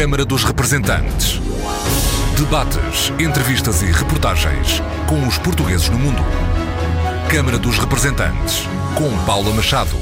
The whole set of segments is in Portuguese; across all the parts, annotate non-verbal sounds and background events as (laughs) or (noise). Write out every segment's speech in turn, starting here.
Câmara dos Representantes. Debates, entrevistas e reportagens com os portugueses no mundo. Câmara dos Representantes, com Paula Machado.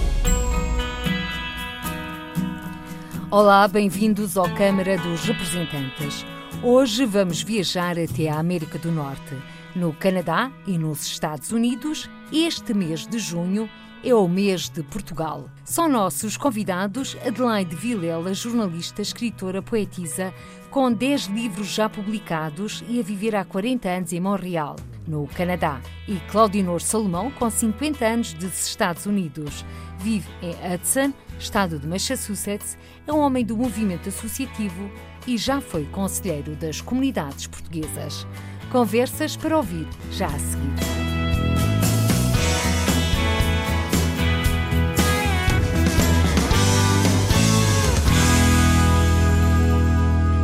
Olá, bem-vindos ao Câmara dos Representantes. Hoje vamos viajar até a América do Norte. No Canadá e nos Estados Unidos, este mês de junho é o mês de Portugal. São nossos convidados Adelaide Vilela, jornalista, escritora, poetisa, com 10 livros já publicados e a viver há 40 anos em Montreal, no Canadá, e Claudinor Salomão, com 50 anos dos Estados Unidos. Vive em Hudson, estado de Massachusetts, é um homem do movimento associativo e já foi conselheiro das comunidades portuguesas. Conversas para ouvir já a seguir.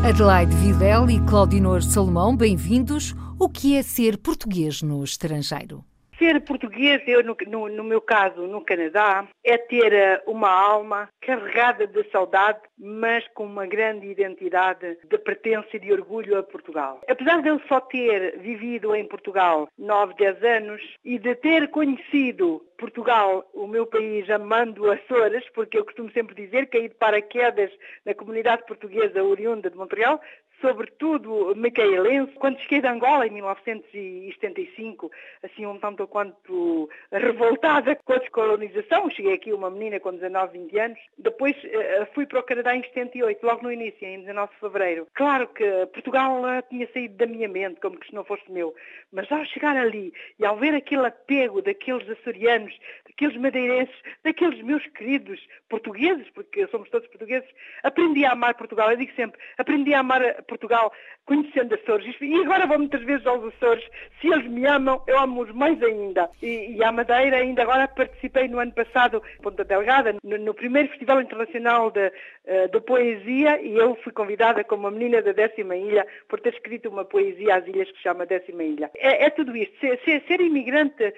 Adelaide Videl e Claudinor Salomão, bem-vindos. O que é ser português no estrangeiro? Ser português, eu no, no, no, meu caso, no Canadá, é ter eh, uma alma carregada de saudade, mas com uma grande identidade de pertença e de orgulho a Portugal. Apesar de eu só ter vivido em Portugal 9, 10 anos e de ter conhecido Portugal, o meu país, amando Açores, porque eu costumo sempre dizer, caí de paraquedas na comunidade portuguesa oriunda de Montreal, sobretudo micaelense. Quando cheguei de Angola, em 1975, assim um tanto quanto revoltada com a descolonização, cheguei aqui uma menina com 19, 20 anos, depois uh, fui para o Canadá em 78, logo no início, em 19 de fevereiro. Claro que Portugal uh, tinha saído da minha mente, como que se não fosse meu, mas ao chegar ali e ao ver aquele apego daqueles açorianos, daqueles madeirenses, daqueles meus queridos portugueses, porque somos todos portugueses, aprendi a amar Portugal. Eu digo sempre, aprendi a amar Portugal Portugal conhecendo Açores. E agora vou muitas vezes aos Açores. Se eles me amam, eu amo-os mais ainda. E, e à Madeira, ainda agora participei no ano passado, Ponta Delgada, no, no primeiro Festival Internacional de, uh, de Poesia, e eu fui convidada como a menina da décima ilha por ter escrito uma poesia às ilhas que se chama Décima Ilha. É, é tudo isto. Ser, ser, ser, imigrante,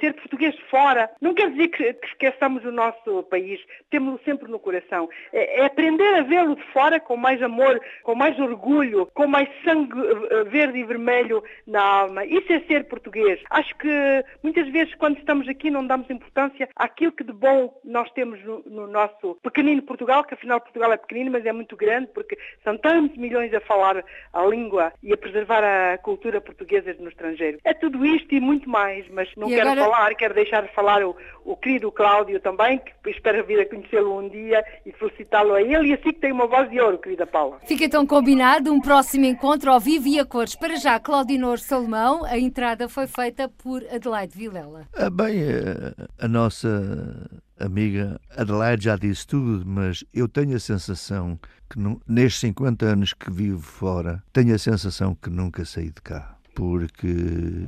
ser português fora, não quer dizer que, que esqueçamos o nosso país. Temos-lo sempre no coração. É, é aprender a vê-lo de fora com mais amor, com mais orgulho, com mais sangue eh, verde e vermelho na alma. Isso é ser português. Acho que muitas vezes quando estamos aqui não damos importância àquilo que de bom nós temos no, no nosso pequenino Portugal, que afinal Portugal é pequenino, mas é muito grande, porque são tantos milhões a falar a língua e a preservar a cultura portuguesa no estrangeiro. É tudo isto e muito mais, mas não e quero agora... falar, quero deixar de falar o, o querido Cláudio também, que espero vir a conhecê-lo um dia e felicitá-lo a ele, e assim que tem uma voz de ouro, querida Paula. Fica então combinado um próximo encontro ao vivo e a cores. Para já, Claudinor Salomão, a entrada foi feita por Adelaide Vilela. Ah, bem, a, a nossa amiga Adelaide já disse tudo, mas eu tenho a sensação que nestes 50 anos que vivo fora, tenho a sensação que nunca saí de cá. Porque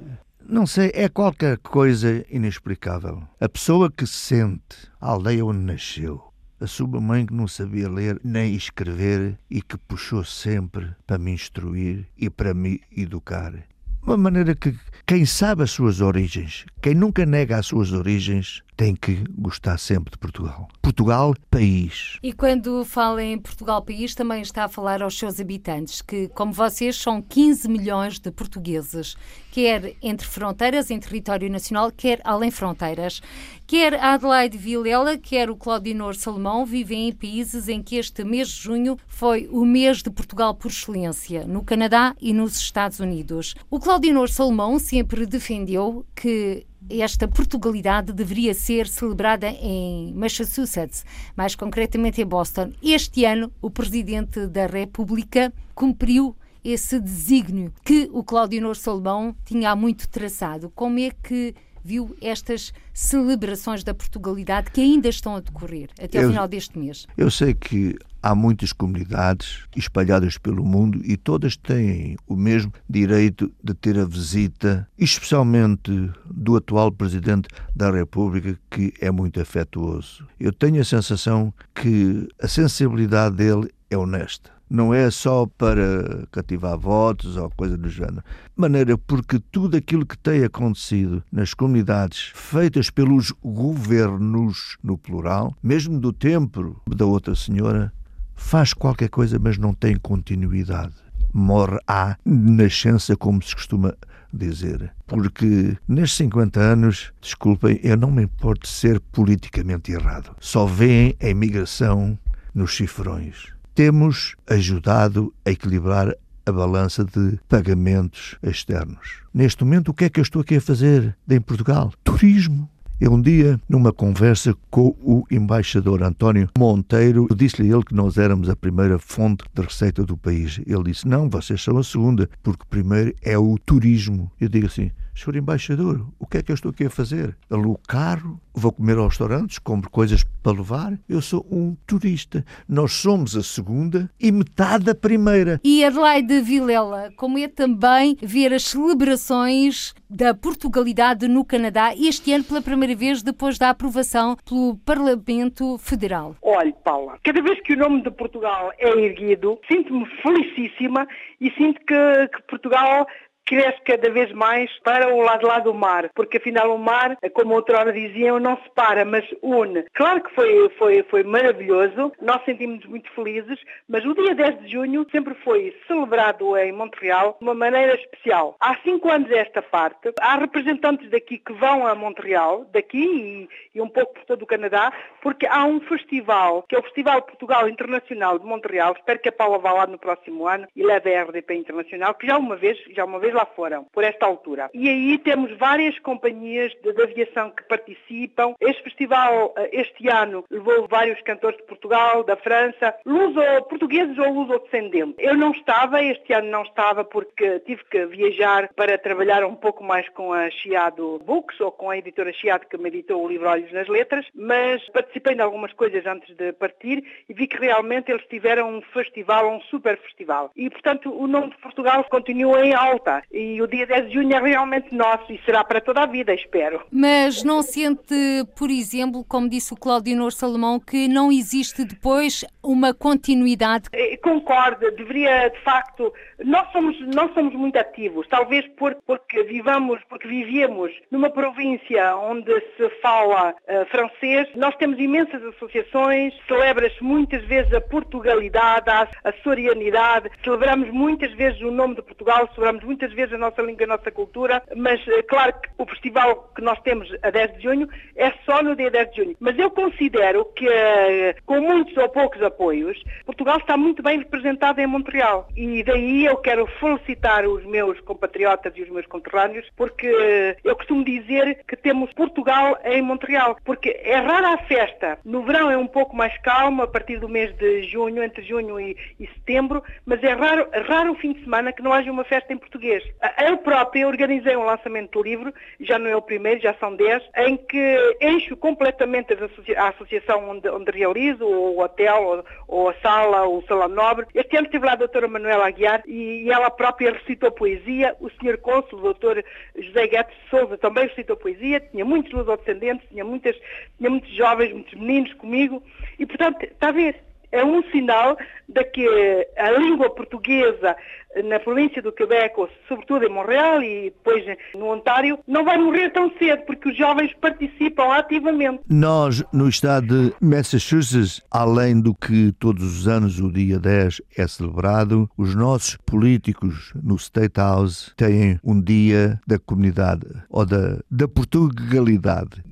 não sei, é qualquer coisa inexplicável. A pessoa que sente a aldeia onde nasceu, a sua mãe que não sabia ler nem escrever e que puxou sempre para me instruir e para me educar. Uma maneira que quem sabe as suas origens, quem nunca nega as suas origens, tem que gostar sempre de Portugal. Portugal, país. E quando fala em Portugal, país, também está a falar aos seus habitantes, que, como vocês, são 15 milhões de portugueses, quer entre fronteiras, em território nacional, quer além fronteiras. Quer a Adelaide Vilela, quer o Claudinor Salomão vivem em países em que este mês de junho foi o mês de Portugal por excelência, no Canadá e nos Estados Unidos. O Claudinor Salomão sempre defendeu que esta Portugalidade deveria ser celebrada em Massachusetts, mais concretamente em Boston. Este ano, o Presidente da República cumpriu esse desígnio que o Claudinor Salomão tinha há muito traçado. Como é que viu estas celebrações da Portugalidade que ainda estão a decorrer até ao final deste mês? Eu sei que há muitas comunidades espalhadas pelo mundo e todas têm o mesmo direito de ter a visita, especialmente do atual Presidente da República, que é muito afetuoso. Eu tenho a sensação que a sensibilidade dele é honesta não é só para cativar votos ou coisa do género. Maneira porque tudo aquilo que tem acontecido nas comunidades feitas pelos governos, no plural, mesmo do tempo da outra senhora, faz qualquer coisa, mas não tem continuidade. Morre à nascença, como se costuma dizer. Porque nestes 50 anos, desculpem, eu não me importo de ser politicamente errado. Só veem a imigração nos cifrões. Temos ajudado a equilibrar a balança de pagamentos externos. Neste momento, o que é que eu estou aqui a fazer em Portugal? Turismo. Eu um dia, numa conversa com o embaixador António Monteiro, disse-lhe ele que nós éramos a primeira fonte de receita do país. Ele disse: Não, vocês são a segunda, porque primeiro é o turismo. Eu digo assim: Senhor embaixador, o que é que eu estou aqui a fazer? Alugo carro, vou comer aos restaurantes, compro coisas para levar. Eu sou um turista. Nós somos a segunda e metade a primeira. E Adelaide Vilela, como é também ver as celebrações da Portugalidade no Canadá este ano pela primeira vez depois da aprovação pelo Parlamento Federal? Olhe, Paula, cada vez que o nome de Portugal é erguido, sinto-me felicíssima e sinto que, que Portugal cresce cada vez mais para o lado lá do mar, porque afinal o mar, como outrora diziam, não separa, mas une. Claro que foi, foi, foi maravilhoso, nós sentimos muito felizes, mas o dia 10 de junho sempre foi celebrado em Montreal de uma maneira especial. Há cinco anos esta parte, há representantes daqui que vão a Montreal, daqui e, e um pouco por todo o Canadá, porque há um festival, que é o Festival Portugal Internacional de Montreal, espero que a Paula vá lá no próximo ano e leve a RDP Internacional, que já uma vez, já uma vez lá foram, por esta altura. E aí temos várias companhias de, de aviação que participam. Este festival, eh, este ano, levou vários cantores de Portugal, da França, luso portugueses ou luso-descendentes. Eu não estava, este ano não estava, porque tive que viajar para trabalhar um pouco mais com a Chiado Books, ou com a editora Chiado, que me editou o livro Olhos nas Letras, mas participei de algumas coisas antes de partir e vi que realmente eles tiveram um festival, um super festival. E, portanto, o nome de Portugal continua em alta. E o dia 10 de junho é realmente nosso e será para toda a vida, espero. Mas não sente, por exemplo, como disse o Cláudio Nor Salomão, que não existe depois uma continuidade? Eh, concordo, deveria, de facto, nós somos, nós somos muito ativos, talvez por, porque vivamos, porque vivíamos numa província onde se fala uh, francês, nós temos imensas associações, celebra-se muitas vezes a Portugalidade, a, a sorianidade, celebramos muitas vezes o nome de Portugal, celebramos muitas vezes vezes a nossa língua a nossa cultura, mas eh, claro que o festival que nós temos a 10 de junho é só no dia 10 de junho. Mas eu considero que, eh, com muitos ou poucos apoios, Portugal está muito bem representado em Montreal. E daí eu quero felicitar os meus compatriotas e os meus conterrâneos, porque eh, eu costumo dizer que temos Portugal em Montreal, porque é rara a festa. No verão é um pouco mais calmo, a partir do mês de junho, entre junho e, e setembro, mas é raro, raro o fim de semana que não haja uma festa em português. Eu própria organizei um lançamento do livro, já não é o primeiro, já são dez, em que encho completamente a associação onde, onde realizo, o hotel, ou, ou, a sala, o salão nobre. Este ano esteve lá a doutora Manuela Aguiar e, e ela própria recitou poesia. O senhor cônsul, o doutor José Guedes Souza, também recitou poesia. Tinha muitos lusodescendentes, tinha, muitas, tinha muitos jovens, muitos meninos comigo. E, portanto, está a ver, é um sinal de que a língua portuguesa na província do Quebec, ou sobretudo em Montreal e depois no Ontário, não vai morrer tão cedo, porque os jovens participam ativamente. Nós, no estado de Massachusetts, além do que todos os anos o dia 10 é celebrado, os nossos políticos no State House têm um dia da comunidade, ou da, da Portugalidade.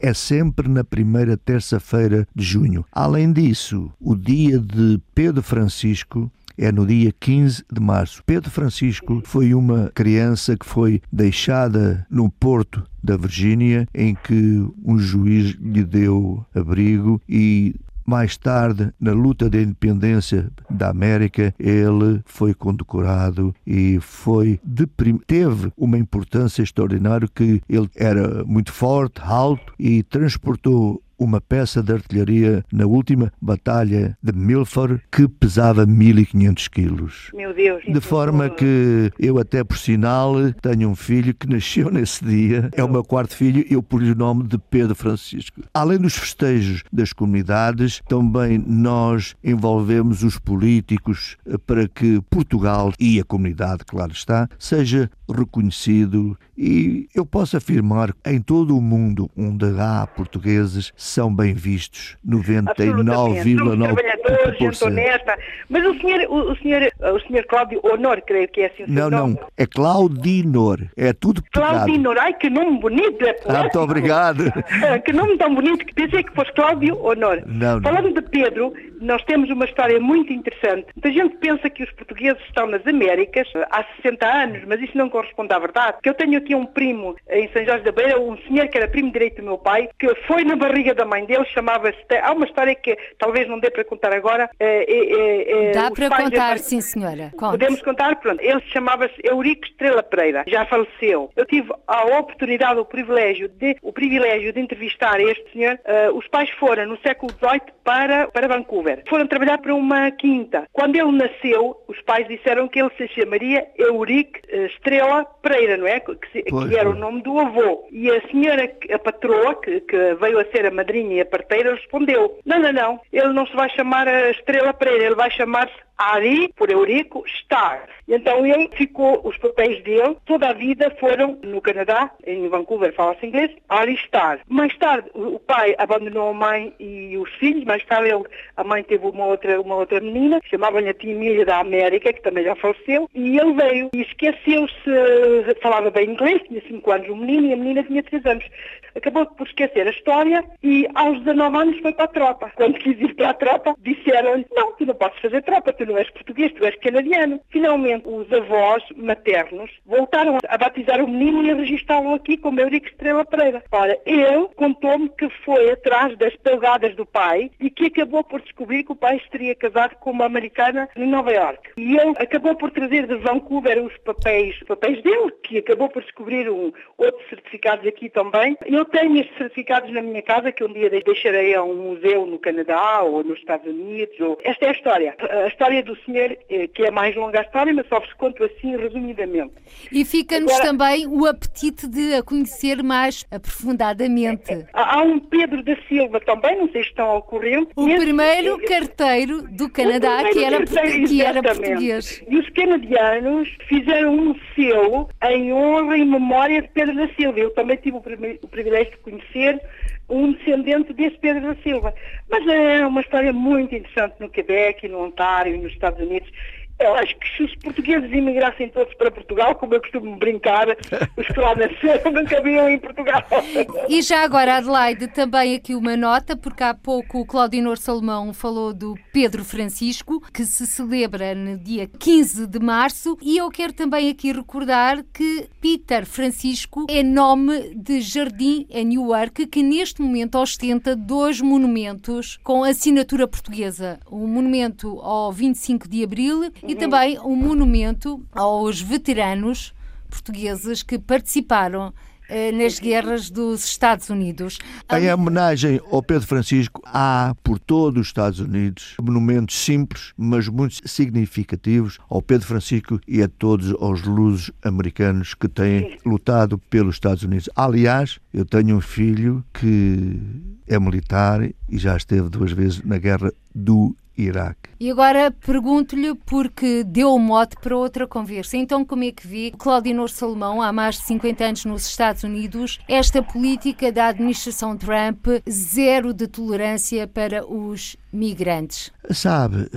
É sempre na primeira terça-feira de junho. Além disso, o dia de Pedro Francisco é no dia 15 de março. Pedro Francisco foi uma criança que foi deixada no porto da Virgínia, em que um juiz lhe deu abrigo e mais tarde, na luta da independência da América, ele foi condecorado e foi teve uma importância extraordinária que ele era muito forte, alto e transportou uma peça de artilharia na última batalha de Milford que pesava 1500 quilos. Meu Deus. De forma que eu até por sinal tenho um filho que nasceu nesse dia, é o meu quarto filho, eu pus-lhe o nome de Pedro Francisco. Além dos festejos das comunidades, também nós envolvemos os políticos para que Portugal e a comunidade, claro está, seja reconhecido E eu posso afirmar que em todo o mundo onde há portugueses são bem vistos, 99,9%. gente honesta. Mas o senhor, o, o, senhor, o senhor Cláudio Honor, creio que é assim o Não, nome. não, é Claudinor, é tudo pegado. Claudinor, ai que nome bonito. É ah, muito obrigado. (laughs) que nome tão bonito que pensei que fosse Cláudio Honor. Não, não. Falando de Pedro, nós temos uma história muito interessante. Muita gente pensa que os portugueses estão nas Américas há 60 anos, mas isso não corresponde à verdade. Que eu tenho aqui um primo em São Jorge da Beira, um senhor que era primo direito do meu pai, que foi na barriga da mãe dele, chamava-se. Há uma história que talvez não dê para contar agora. É, é, é, Dá para contar, sim, senhora. Conte. Podemos contar? Pronto. Ele chamava-se Eurico Estrela Pereira, já faleceu. Eu tive a oportunidade, o privilégio de, o privilégio de entrevistar este senhor. Uh, os pais foram no século XVIII para, para Vancouver. Foram trabalhar para uma quinta. Quando ele nasceu, os pais disseram que ele se chamaria Eurico eh, Estrela Pereira, não é? Que, que era o nome do avô. E a senhora, a patroa, que, que, veio a ser a madrinha e a parteira, respondeu: Não, não, não, ele não se vai chamar Estrela Pereira, ele vai chamar-se Ari, por Eurico, Star. Então ele ficou, os papéis dele, toda a vida foram no Canadá, em Vancouver fala-se inglês, Ari Star. Mais tarde o pai abandonou a mãe e os filhos, mais tarde ele, a mãe teve uma outra, uma outra menina, chamavam-lhe a tia Emília da América, que também já faleceu, e ele veio e esqueceu-se, falava bem inglês, tinha 5 anos o menino e a menina tinha 3 anos. Acabou por esquecer a história e aos 19 anos foi para a tropa. Quando quis ir para a tropa, disseram-lhe, não, tu não podes fazer tropa, tu não és português, tu és canadiano. Finalmente, os avós maternos voltaram a batizar o menino e a registá-lo aqui como Eurico Estrela Pereira. Ora, ele contou-me que foi atrás das pegadas do pai e que acabou por descobrir que o pai se teria casado com uma americana em Nova York. E ele acabou por trazer de Vancouver os papéis, os papéis dele, que acabou por descobrir um, outros certificados aqui também. Eu tenho estes certificados na minha casa que um dia deixarei a um museu no Canadá ou nos Estados Unidos. Ou... Esta é a história. A história história do senhor, eh, que é mais longa a história, mas só vos conto assim resumidamente. E fica-nos Agora, também o apetite de a conhecer mais aprofundadamente. Há um Pedro da Silva também, não sei se estão ao corrente. O Esse, primeiro carteiro do Canadá que, era, carteiro, que era português. E os canadianos fizeram um selo em honra e memória de Pedro da Silva. Eu também tive o, o privilégio de conhecer um descendente desse Pedro da Silva. Mas é uma história muito interessante no Quebec, no Ontário nos Estados Unidos. Eu acho que se os portugueses imigrassem todos para Portugal, como eu costumo brincar, (laughs) os que lá nasceram (laughs) nunca vinham em Portugal. E já agora, Adelaide, também aqui uma nota, porque há pouco o Claudinor Salomão falou do Pedro Francisco, que se celebra no dia 15 de março, e eu quero também aqui recordar que Peter Francisco é nome de jardim em Newark, que neste momento ostenta dois monumentos com assinatura portuguesa. Um monumento ao 25 de Abril e também um monumento aos veteranos portugueses que participaram eh, nas guerras dos Estados Unidos. Em homenagem ao Pedro Francisco, há por todos os Estados Unidos monumentos simples, mas muito significativos ao Pedro Francisco e a todos os lusos americanos que têm lutado pelos Estados Unidos. Aliás, eu tenho um filho que é militar e já esteve duas vezes na guerra do Iraque. E agora pergunto-lhe, porque deu o mote para outra conversa. Então, como é que vê Claudinor Salomão, há mais de 50 anos nos Estados Unidos, esta política da administração Trump, zero de tolerância para os migrantes? Sabe,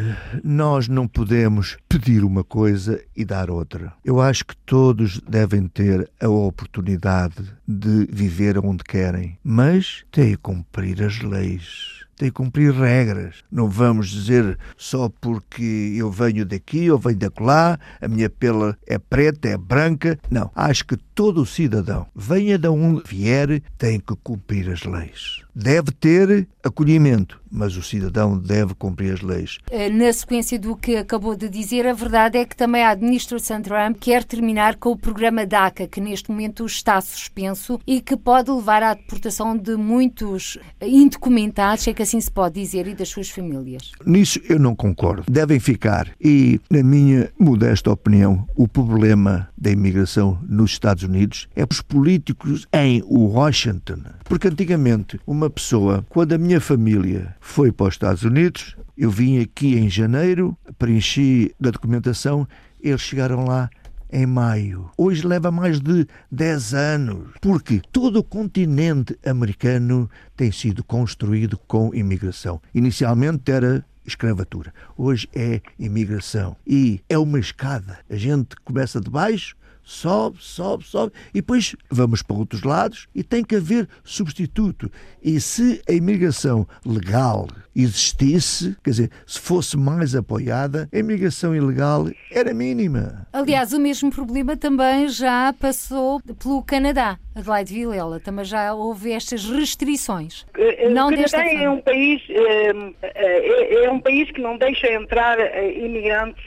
nós não podemos pedir uma coisa e dar outra. Eu acho que todos devem ter a oportunidade de viver onde querem, mas têm que cumprir as leis tem que cumprir regras. Não vamos dizer só porque eu venho daqui ou venho de lá, a minha pele é preta, é branca. Não. Acho que todo cidadão, venha de onde vier, tem que cumprir as leis. Deve ter acolhimento, mas o cidadão deve cumprir as leis. Eh, na sequência do que acabou de dizer, a verdade é que também a administração Trump quer terminar com o programa DACA, que neste momento está suspenso e que pode levar à deportação de muitos indocumentados, é que assim se pode dizer, e das suas famílias. Nisso eu não concordo. Devem ficar. E, na minha modesta opinião, o problema da imigração nos Estados Unidos é os políticos em Washington. Porque antigamente, uma pessoa, quando a minha família foi para os Estados Unidos, eu vim aqui em janeiro, preenchi a documentação, eles chegaram lá em maio. Hoje leva mais de 10 anos. Porque todo o continente americano tem sido construído com imigração. Inicialmente era escravatura. Hoje é imigração. E é uma escada. A gente começa de baixo sobe, sobe, sobe, e depois vamos para outros lados e tem que haver substituto. E se a imigração legal existisse, quer dizer, se fosse mais apoiada, a imigração ilegal era mínima. Aliás, o mesmo problema também já passou pelo Canadá. Adelaide Vilela, também já houve estas restrições. Eh, eh, não o Canadá é um país eh, é, é, um país que não deixa entrar imigrantes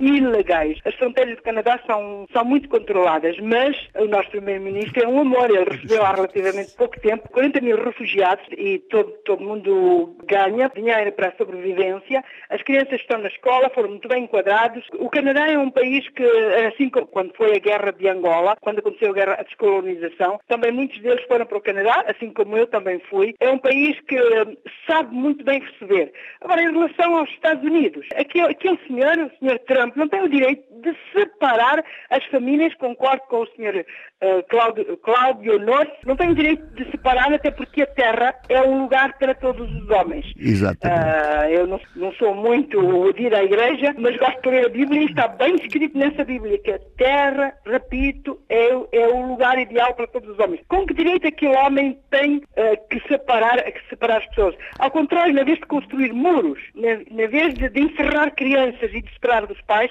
ilegais. As fronteiras do Canadá são, são muito controladas, mas o nosso primeiro-ministro é um amor. Ele recebeu há relativamente pouco tempo 40 mil refugiados e todo todo mundo ganha dinheiro para a sobrevivência. As crianças estão na escola, foram muito bem enquadrados. O Canadá é um país que, assim como quando foi a guerra de Angola, quando aconteceu a guerra a descolonização, também muitos deles foram para o Canadá, assim como eu também fui. É um país que sabe muito bem receber. Agora, em relação aos Estados Unidos, aquele, aquele senhor, o senhor Trump, não tem o direito de separar as famílias, concordo com o senhor uh, Cláudio, Cláudio Norte, não tem o direito de separar, até porque a terra é um lugar para todos os homens. Exatamente. Uh, eu não, não, sou muito de ir à igreja, mas gosto de ler a Bíblia e está bem escrito nessa Bíblia que a terra, repito, é, é o lugar ideal para todos os homens. Com que direito aquele homem tem uh, que, separar, que separar as pessoas? Ao contrário, na vez de construir muros, na, na vez de, de encerrar crianças e de separar dos pais,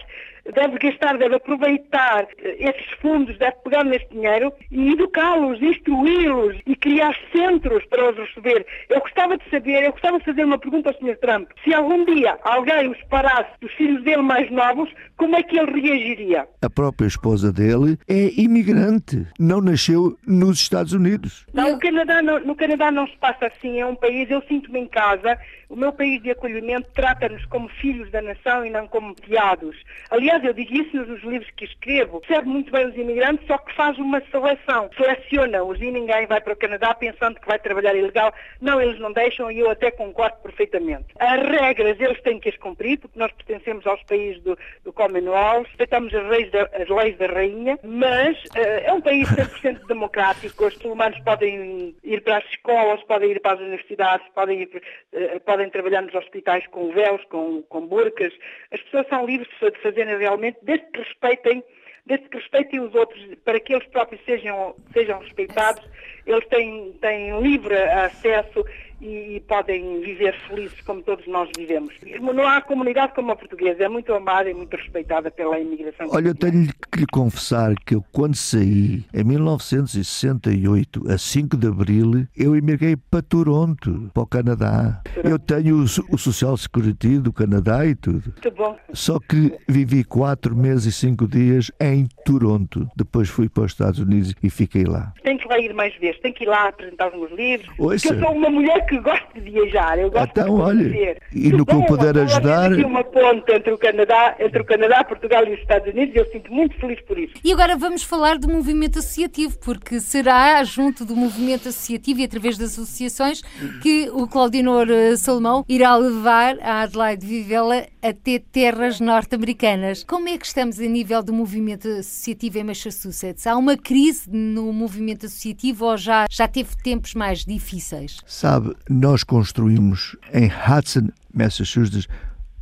deve gastar, deve aproveitar eh, esses fundos, deve pegar neste dinheiro e educá-los, instruí-los e criar centros para os receber. Eu gostava de saber, eu gostava de fazer uma pergunta ao Sr. Trump. Se algum dia alguém os parasse dos filhos dele mais novos, como é que ele reagiria? A própria esposa dele é imigrante, não nasceu nos Estados Unidos. Não, o Canadá, no, no Canadá não se passa assim, é um país, eu sinto-me em casa, o meu país de acolhimento trata-nos como filhos da nação e não como piados. Aliás, eu digo isso nos livros que escrevo. Serve muito bem os imigrantes, só que faz uma seleção. Seleciona-os e ninguém vai para o Canadá pensando que vai trabalhar ilegal. Não, eles não deixam e eu até concordo perfeitamente. As regras eles têm que as cumprir, porque nós pertencemos aos países do, do Commonwealth, respeitamos as leis, da, as leis da rainha, mas uh, é um país 100% democrático. Os muçulmanos podem ir para as escolas, podem ir para as universidades, podem ir, uh, podem podem trabalhar nos hospitais com véus, com, com burcas. As pessoas são livres de fazerem realmente, desde que respeitem, desde que respeitem os outros, para que eles próprios sejam, sejam respeitados, eles têm, têm livre acesso e, podem viver felizes como todos nós vivemos. Não há comunidade como a portuguesa, é muito amada e muito respeitada pela imigração. Olha, eu tenho que lhe confessar que eu, quando saí, em 1968, a 5 de abril, eu emigrei para Toronto, para o Canadá. Eu tenho o, o Social Security do Canadá e tudo. Muito bom. Só que vivi quatro meses e cinco dias em Toronto. Depois fui para os Estados Unidos e fiquei lá. Tem que lá ir mais vezes, tem que ir lá apresentar os meus livros. Ouça. eu sou uma mulher que gosto de viajar, eu gosto então, de olha, E no que eu puder ajudar. aqui uma ponte entre o Canadá, entre o Canadá, Portugal e os Estados Unidos e eu sinto muito feliz por isso. E agora vamos falar do movimento associativo, porque será junto do movimento associativo e através das associações que o Claudinor eh, Salomão irá levar a Adelaide Vivela até terras norte-americanas. Como é que estamos a nível do movimento associativo em Massachusetts? Há uma crise no movimento associativo ou já, já teve tempos mais difíceis? Sabe, nós construímos em Hudson, Massachusetts,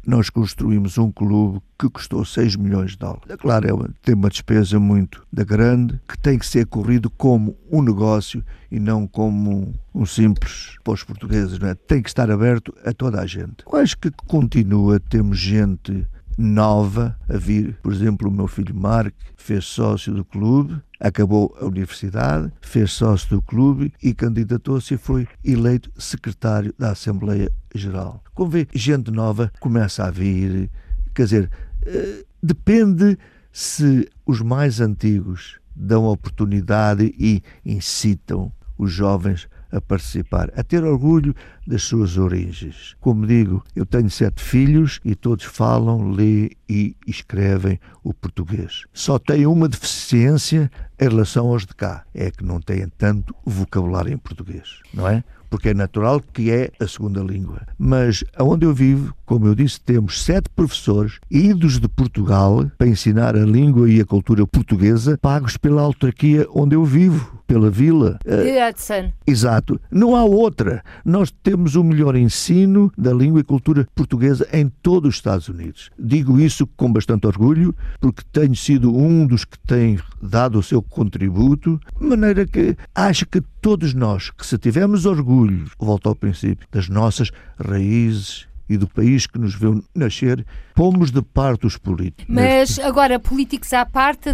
nós construímos um clube que custou 6 milhões de dólares. É claro, é, tem uma despesa muito da grande, que tem que ser corrido como um negócio e não como um, simples para os portugueses. Não é? Tem que estar aberto a toda a gente. Eu acho que continua, temos gente nova a vir. Por exemplo, o meu filho Mark fez sócio do clube, acabou a universidade, fez sócio do clube e candidatou-se e foi eleito secretário da Assembleia Geral. Como vê, gente nova começa a vir, quer dizer, eh, depende se os mais antigos dão oportunidade e incitam os jovens a participar, a ter orgulho das suas origens. Como digo, eu tenho sete filhos e todos falam, lêem e escrevem o português. Só tenho uma deficiência em relação aos de cá, é que não têm tanto vocabulário em português, não é? Porque é natural que é a segunda língua. Mas aonde eu vivo, Como eu disse, temos sete professores idos de Portugal para ensinar a língua e a cultura portuguesa, pagos pela autarquia onde eu vivo, pela vila. De Hudson. Exato. Não há outra. Nós temos o melhor ensino da língua e cultura portuguesa em todos os Estados Unidos. Digo isso com bastante orgulho, porque tenho sido um dos que tem dado o seu contributo, de maneira que acho que todos nós, que se tivermos orgulho, volto ao princípio, das nossas raízes e do país que nos viu nascer, pomos de parte os políticos. Mas agora, políticos à parte,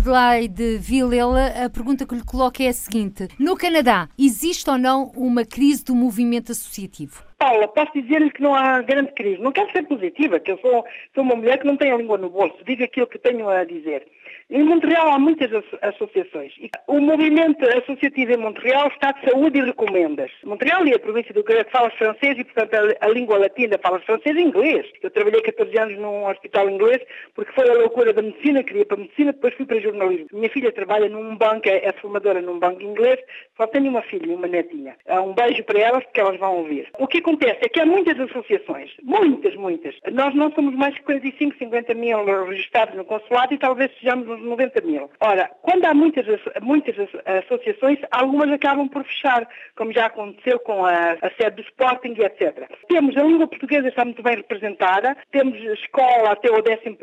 de Vilela, a pergunta que lhe coloco é a seguinte: no Canadá, existe ou não uma crise do movimento associativo? Paula, posso dizer-lhe que não há grande crise. Não quero ser positiva, que eu sou, sou uma mulher que não tem a língua no bolso. Digo aquilo que tenho a dizer. Em Montreal há muitas associações. O movimento associativo em Montreal está de saúde e recomendas. Montreal e a província do Quebec fala francês e, portanto, a, língua latina fala francês e inglês. Eu trabalhei 14 anos num hospital inglês porque foi a loucura da medicina, queria para a medicina, depois fui para jornalismo. Minha filha trabalha num banco, é, é formadora num banco inglês, só tenho uma filha e uma netinha. Um beijo para elas porque elas vão ouvir. O que acontece é que há muitas associações, muitas, muitas. Nós não somos mais de 45, 50 mil registrados no consulado e talvez sejamos uns 90 mil. Ora, quando há muitas, muitas associações, algumas acabam por fechar, como já aconteceu com a, a sede do Sporting, etc. Temos a língua portuguesa está muito bem representada, temos escola até o 11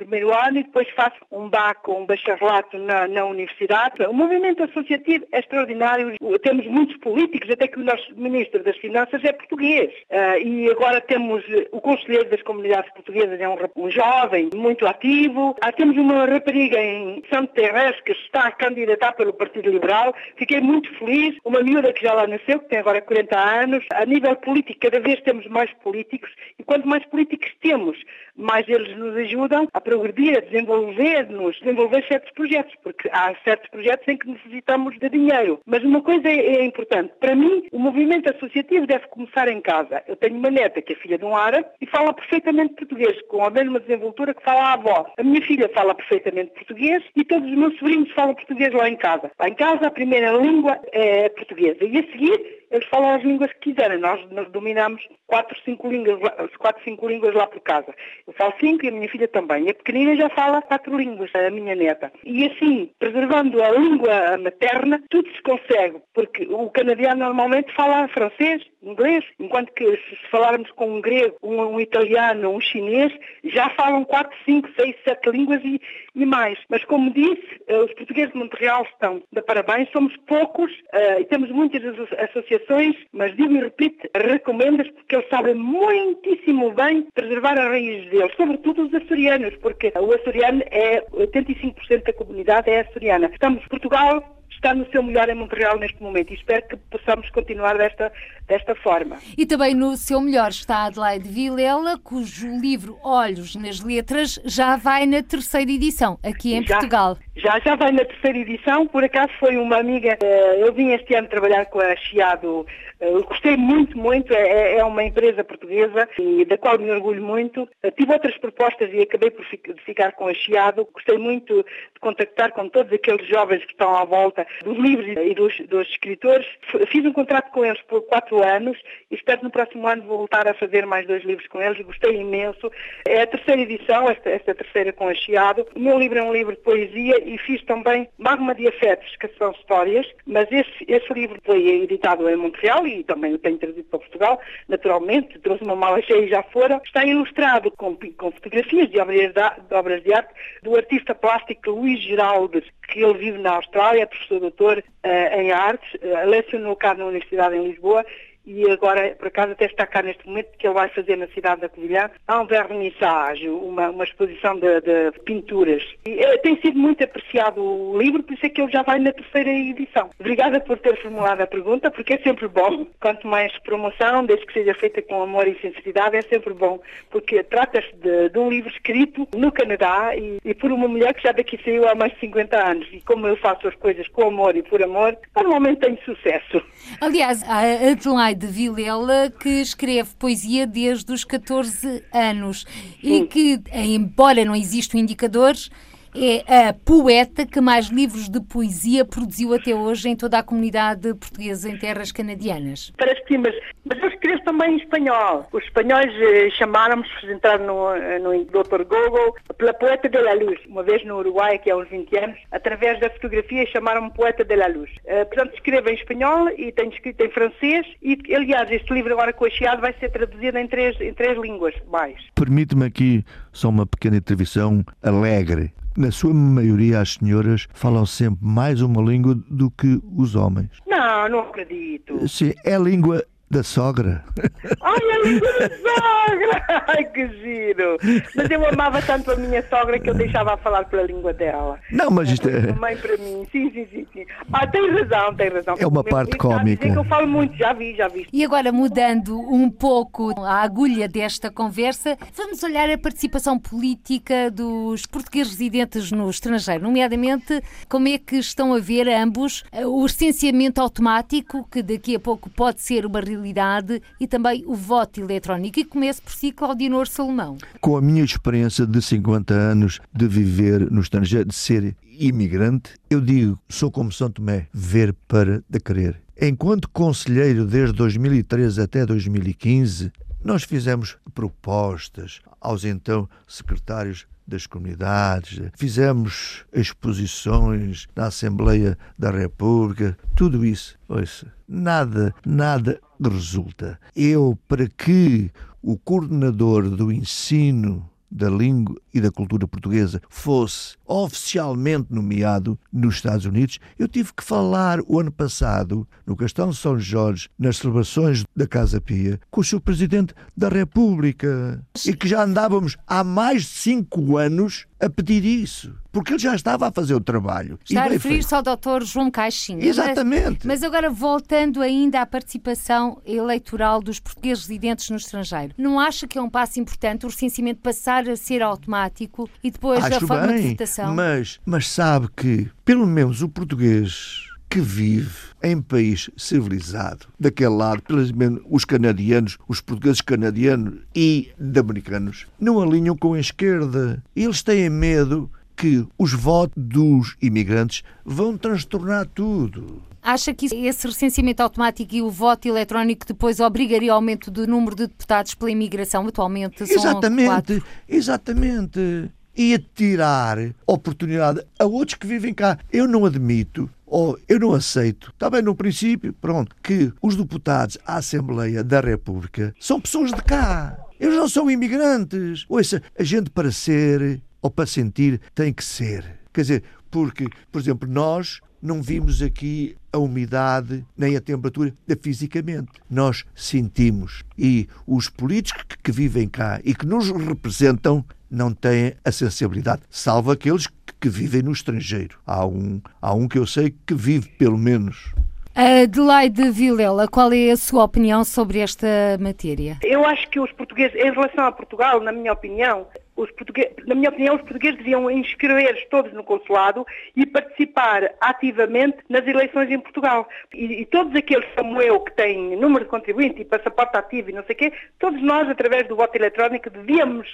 ano e depois faço um BAC um bacharelato na, na universidade. O movimento associativo é extraordinário. Temos muitos políticos, até que o nosso Ministro das Finanças é português. Uh, e agora temos o Conselheiro das Comunidades Portuguesas, é um, um jovem muito ativo. Uh, temos uma rapariga em Santo Terres que está a candidatar pelo Partido Liberal. Fiquei muito feliz. Uma miúda que já lá nasceu, que tem agora 40 anos. A nível político, cada vez temos mais políticos e quanto mais políticos temos, mais eles nos ajudam a progredir, a desenvolver-nos, desenvolver certos projetos, porque há certos projetos em que necessitamos de dinheiro. Mas uma coisa é, é importante. Para mim, o movimento associativo deve começar em casa. Eu tenho uma neta que é filha de um árabe e fala perfeitamente português, com a mesma desenvoltura que fala a avó. A minha filha fala perfeitamente português e todos os meus sobrinhos falam português lá em casa. Lá em casa, a primeira língua é portuguesa. E a seguir, eles falam as línguas que quiserem. Nós, dominamos quatro, cinco línguas, quatro, cinco línguas lá por casa. Eu falo cinco e a minha filha também. E a pequenina já fala quatro línguas, a minha neta. E assim, preservando a língua materna, tudo se consegue, porque o canadiano normalmente fala francês, inglês, enquanto que se falarmos com um grego, um, um italiano, um chinês, já falam quatro, cinco, seis, sete línguas e, e mais. Mas como disse, eh, os portugueses de Montreal estão de parabéns, somos poucos uh, e temos muitas associações, mas digo e repito, recomendo-as porque eles sabem muitíssimo bem preservar as raízes deles, sobretudo os açorianos, porque o açoriano é 85% da comunidade é açoriana. Estamos Portugal, está no seu melhor em Montreal neste momento e espero que possamos continuar desta, desta forma. E também no seu melhor está Adelaide Vilela, cujo livro Olhos nas Letras já vai na terceira edição, aqui em já, Portugal. Já, já vai na terceira edição, por acaso foi uma amiga, eh, eu vim este ano trabalhar com a Chiado, gostei muito, muito, é, é, é uma empresa portuguesa e da qual me orgulho muito. Tive outras propostas e acabei por ficar com a Chiado, gostei muito de contactar com todos aqueles jovens que estão à volta dos livros e dos, dos escritores. Fiz um contrato com eles por quatro anos e espero no próximo ano voltar a fazer mais dois livros com eles. Gostei imenso. É a terceira edição, esta, esta terceira com a Chiado. O meu livro é um livro de poesia e fiz também Magma de Afetos, que são histórias, mas esse, esse livro foi editado em Montreal e também o tenho trazido para Portugal, naturalmente, trouxe uma mala cheia e já fora. Está ilustrado com, com fotografias de obras de, arte do artista plástico Luís Geraldes, que ele vive na Austrália, é professor doutor uh, em artes, uh, lecionou cá na Universidade em Lisboa e agora, por acaso, até está cá neste momento, que ele vai fazer na cidade da Covilhã, há um vernissage, uma, uma exposição de, de pinturas. E, é, tem sido muito apreciado o livro, por isso é que ele já vai na terceira edição. Obrigada por ter formulado a pergunta, porque é sempre bom, quanto mais promoção, desde que seja feita com amor e sinceridade, é sempre bom, porque trata-se de, de, um livro escrito no Canadá e, e, por uma mulher que já daqui saiu há mais de 50 anos. E como eu faço as coisas com amor e por amor, normalmente tenho sucesso. Aliás, a Adelaide de Vilela, que escreve poesia desde os 14 anos Sim. e que, embora não existam indicadores, é a poeta que mais livros de poesia produziu até hoje em toda a comunidade portuguesa em terras canadianas. Parece que sim, mas, mas eu escrevo também em espanhol. Os espanhóis eh, chamaram-me, entrar no, no Dr. Google, pela poeta de la luz. Uma vez no Uruguai, que há uns 20 anos, através da fotografia chamaram-me poeta de la luz. Uh, portanto, escrevo em espanhol e tenho escrito em francês e, aliás, este livro agora com a Chiado vai ser traduzido em três, em três línguas mais. Permite-me aqui só uma pequena intervenção alegre. Na sua maioria, as senhoras falam sempre mais uma língua do que os homens. Não, não acredito. Sim, é a língua da sogra. Ai, a língua da sogra! (laughs) Ai, que giro! Mas eu amava tanto a minha sogra que eu deixava a falar pela língua dela. Não, mas isto é... Mãe para mim, sim, sim, sim. sim. Ah, tem razão, tem razão. É uma parte cómica. Que eu falo muito, já vi, já vi. E agora, mudando um pouco a agulha desta conversa, vamos olhar a participação política dos portugueses residentes no estrangeiro, nomeadamente como é que estão a ver ambos o licenciamento automático, que daqui a pouco pode ser uma realidade e também o voto eletrónico. E começo por si, Claudinor Salomão. Com a minha experiência de 50 anos de viver no estrangeiro, de ser imigrante, eu digo, sou como São Tomé, ver para de querer. Enquanto conselheiro desde 2013 até 2015, nós fizemos propostas aos então secretários das comunidades, fizemos exposições na Assembleia da República, tudo isso. Ouça, nada, nada resulta. Eu, para que o coordenador do ensino da língua e da cultura portuguesa fosse oficialmente nomeado nos Estados Unidos, eu tive que falar o ano passado, no Castelo de São Jorge, nas celebrações da Casa Pia, com o seu Presidente da República. E que já andávamos há mais de cinco anos a pedir isso, porque ele já estava a fazer o trabalho. Está a referir-se ao Dr. João Caixinha. Exatamente. Mas, mas, agora, voltando ainda à participação eleitoral dos portugueses residentes no estrangeiro, não acha que é um passo importante o recenseamento passar a ser automático e depois Acho a forma bem, de votação? Mas, mas sabe que, pelo menos o português que vive em país civilizado, daquele lado, pelos menos os canadianos, os portugueses canadianos e americanos, não alinham com a esquerda. Eles têm medo que os votos dos imigrantes vão transtornar tudo. Acha que esse recenseamento automático e o voto eletrónico depois obrigaria ao aumento do número de deputados pela imigração? Atualmente são Exatamente, quatro. exatamente. E a tirar oportunidade a outros que vivem cá. Eu não admito ou eu não aceito, está bem no princípio, pronto, que os deputados à Assembleia da República são pessoas de cá. Eles não são imigrantes. Ouça, a gente para ser ou para sentir tem que ser. Quer dizer, porque, por exemplo, nós não vimos aqui a umidade nem a temperatura fisicamente. Nós sentimos. E os políticos que, vivem cá e que nos representam não têm a sensibilidade, salvo aqueles que vivem no estrangeiro. Há um, há um que eu sei que vive, pelo menos. Adelaide Vilela, qual é a sua opinião sobre esta matéria? Eu acho que os portugueses, em relação a Portugal, na minha opinião, na minha opinião, os portugueses deviam inscrever-se todos no consulado e participar ativamente nas eleições em Portugal. E, e, todos aqueles como eu, que têm número de contribuinte e passaporte ativo e não sei o quê, todos nós, através do voto eletrónico, devíamos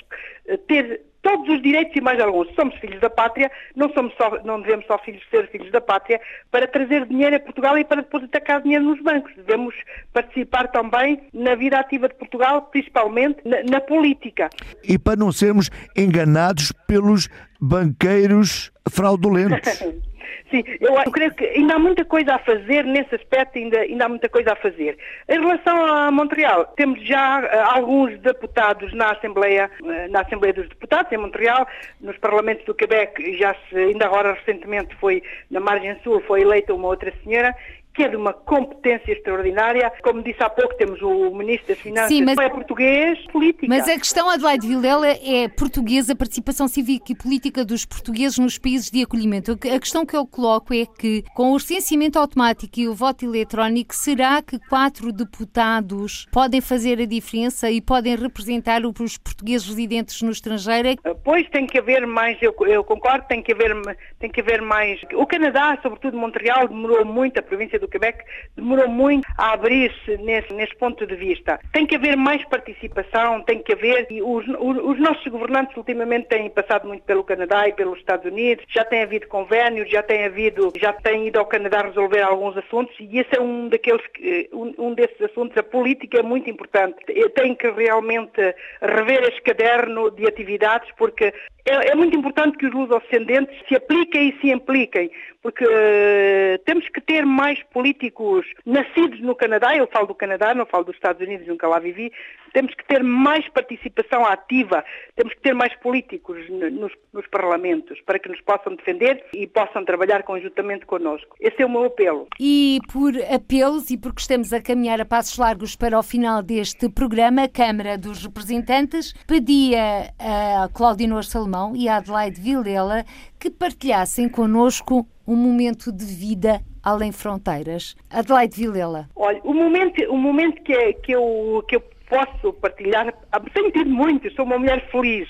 eh, ter todos os direitos e mais alguns. Somos filhos da pátria, não, somos só, não devemos só filhos ser filhos da pátria para trazer dinheiro a Portugal e para depois atacar dinheiro nos bancos. Devemos participar também na vida ativa de Portugal, principalmente na, na política. E para não sermos enganados pelos banqueiros fraudulentos. (laughs) Sim, eu, eu, creio que ainda há muita coisa a fazer nesse aspecto, ainda, ainda há muita coisa a fazer. Em relação a Montreal, temos já uh, alguns deputados na Assembleia, uh, na Assembleia dos Deputados em Montreal, nos Parlamentos do Quebec, já se, ainda agora recentemente foi, na margem sul, foi eleita uma outra senhora, que é de uma competência extraordinária. Como disse há pouco, temos o Ministro das Finanças, Sim, mas, é português, política. Mas a questão, Adelaide Vilela, é portuguesa, a participação cívica e política dos portugueses nos países de acolhimento. A questão que eu coloco é que, com o recenseamento automático e o voto eletrónico, será que quatro deputados podem fazer a diferença e podem representar os portugueses residentes no estrangeiro? Pois tem que haver mais, eu, eu concordo, tem que haver, tem que haver mais. O Canadá, sobretudo Montreal, demorou muito, a província do do Quebec demorou muito a abrir-se nesse, nesse ponto de vista. Tem que haver mais participação, tem que haver. E os, os, nossos governantes ultimamente têm passado muito pelo Canadá e pelos Estados Unidos, já tem havido convênios, já tem havido, já têm ido ao Canadá resolver alguns assuntos e esse é um daqueles, um, um desses assuntos. A política é muito importante. Tem que realmente rever este caderno de atividades porque é, é muito importante que os luso-ascendentes se apliquem e se impliquem, porque uh, temos que ter mais políticos nascidos no Canadá, eu falo do Canadá, não falo dos Estados Unidos, nunca lá vivi, temos que ter mais participação ativa, temos que ter mais políticos nos, nos parlamentos para que nos possam defender e possam trabalhar conjuntamente connosco. Esse é o meu apelo. E por apelos e porque estamos a caminhar a passos largos para o final deste programa, a Câmara dos Representantes pedia a Claudinor Salomão e a Adelaide Vilela que partilhassem connosco um momento de vida além fronteiras. Adelaide Vilela. Olha, o momento, o momento que, é, que, eu, que eu posso partilhar, tenho tido muito, sou uma mulher feliz,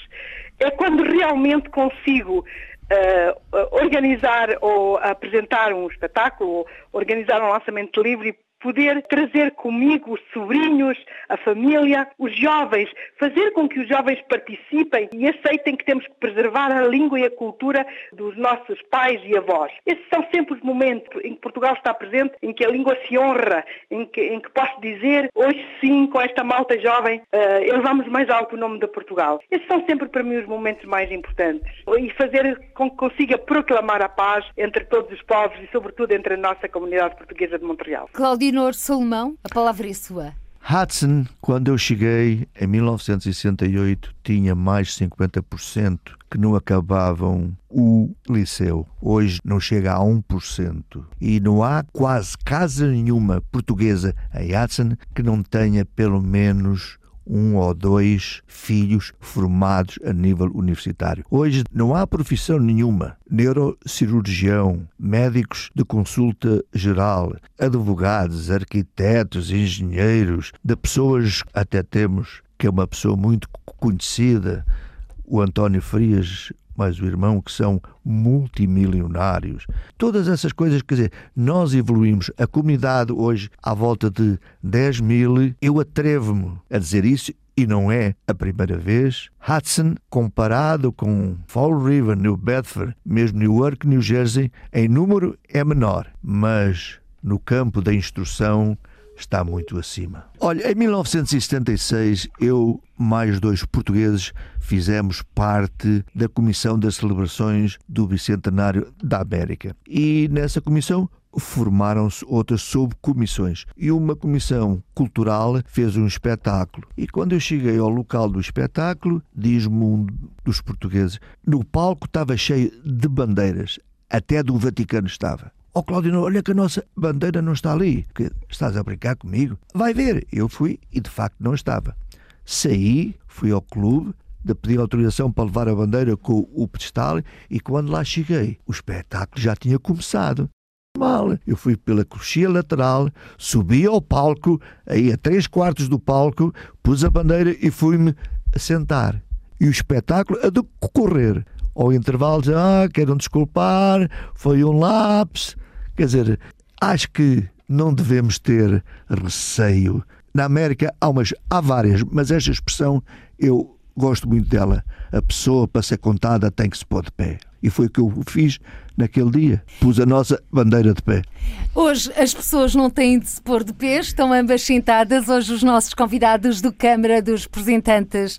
é quando realmente consigo uh, organizar ou apresentar um espetáculo, organizar um lançamento livre poder trazer comigo os sobrinhos, a família, os jovens, fazer com que os jovens participem e aceitem que temos que preservar a língua e a cultura dos nossos pais e avós. Esses são sempre os momentos em que Portugal está presente, em que a língua se honra, em que, em que posso dizer, hoje sim, com esta malta jovem, uh, elevamos mais alto o nome de Portugal. Esses são sempre para mim os momentos mais importantes. E fazer com que consiga proclamar a paz entre todos os povos e, sobretudo, entre a nossa comunidade portuguesa de Montreal. Claudia Leonor Salomão, a palavra é sua. Hudson, quando eu cheguei em 1968, tinha mais 50% que não acabavam o liceu. Hoje não chega a 1%. E não há quase casa nenhuma portuguesa em Hudson que não tenha pelo menos um ou dois filhos formados a nível universitário. Hoje não há profissão nenhuma. Neurocirurgião, médicos de consulta geral, advogados, arquitetos, engenheiros, de pessoas até temos que é uma pessoa muito conhecida, o António Frias, mais o irmão, que são multimilionários. Todas essas coisas, quer dizer, nós evoluímos. A comunidade hoje, à volta de 10 mil, eu atrevo-me a dizer isso e não é a primeira vez. Hudson, comparado com Fall River, New Bedford, mesmo Newark, New Jersey, em número é menor, mas no campo da instrução está muito acima. Olha, em 1976, eu mais dois portugueses fizemos parte da comissão das celebrações do Bicentenário da América. E nessa comissão formaram-se outras subcomissões e uma comissão cultural fez um espetáculo. E quando eu cheguei ao local do espetáculo, diz-me um dos portugueses, no palco estava cheio de bandeiras, até do Vaticano estava. Ó oh, Claudino, olha que a nossa bandeira não está ali. Que estás a brincar comigo? Vai ver. Eu fui e de facto não estava. Saí, fui ao clube, de pedir autorização para levar a bandeira com o pedestal e quando lá cheguei, o espetáculo já tinha começado. Mal. Eu fui pela coxia lateral, subi ao palco, aí a três quartos do palco, pus a bandeira e fui-me sentar. E o espetáculo a decorrer. Ao intervalo, ah, quero desculpar, foi um lapso. Quer dizer, acho que não devemos ter receio. Na América há, umas, há várias, mas esta expressão eu gosto muito dela. A pessoa, para ser contada, tem que se pôr de pé. E foi o que eu fiz naquele dia. Pus a nossa bandeira de pé. Hoje as pessoas não têm de se pôr de pé, estão ambas sentadas. Hoje os nossos convidados do Câmara dos Representantes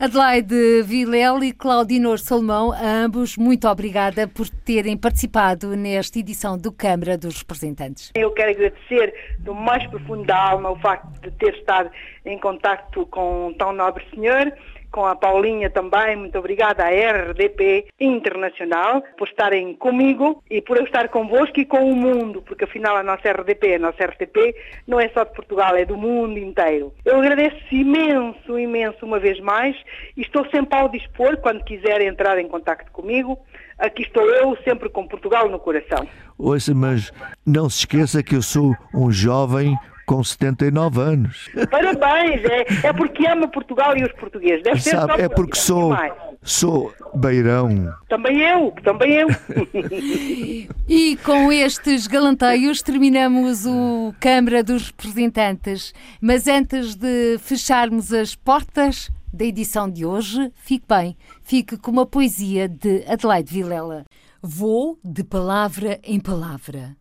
Adelaide Vilela e Claudinor Salomão, a ambos, muito obrigada por terem participado nesta edição do Câmara dos Representantes. Eu quero agradecer do mais profundo da alma o facto de ter estado em contacto com tão nobre senhor com a Paulinha também, muito obrigada à RDP Internacional por estarem comigo e por eu estar convosco e com o mundo, porque afinal a nossa RDP, a nossa RTP não é só de Portugal, é do mundo inteiro. Eu agradeço imenso, imenso uma vez mais e estou sempre ao dispor quando quiserem entrar em contato comigo. Aqui estou eu, sempre com Portugal no coração. Ouça, mas não se esqueça que eu sou um jovem com 79 anos. Parabéns, é, é porque ama Portugal e os portugueses. Deve ser Sabe, é por porque sou, sou beirão. Também eu, também eu. (laughs) E com estes galanteios terminamos o Câmara dos Representantes. Mas antes de fecharmos as portas da edição de hoje, fique bem, fique com uma poesia de Adelaide Vilela. Vou de palavra em palavra.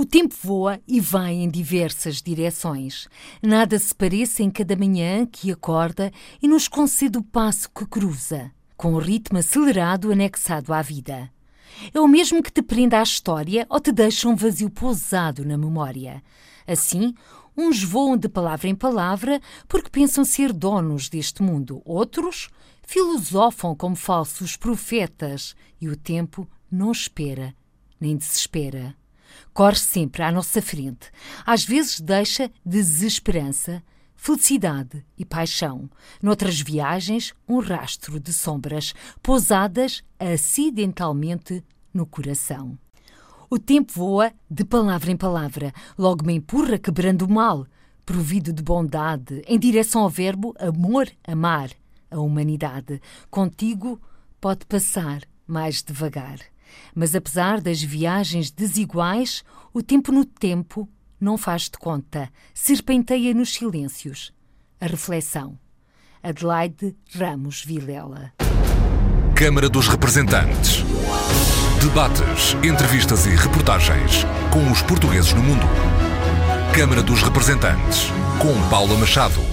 O tempo voa e vai em diversas direções. Nada se parece em cada manhã que acorda e nos concede o passo que cruza, com o ritmo acelerado anexado à vida. É o mesmo que te prenda à história ou te deixa um vazio pousado na memória. Assim, uns voam de palavra em palavra porque pensam ser donos deste mundo, outros filosofam como falsos profetas e o tempo não espera nem desespera. Corre sempre à nossa frente, às vezes deixa desesperança, felicidade e paixão. Noutras viagens, um rastro de sombras pousadas acidentalmente no coração. O tempo voa de palavra em palavra, logo me empurra quebrando o mal, provido de bondade, em direção ao verbo amor, amar, a humanidade. Contigo pode passar mais devagar. Mas apesar das viagens desiguais, o tempo no tempo não faz de conta, serpenteia nos silêncios. A reflexão. Adelaide Ramos Vilela. Câmara dos Representantes. Debates, entrevistas e reportagens com os portugueses no mundo. Câmara dos Representantes, com Paula Machado.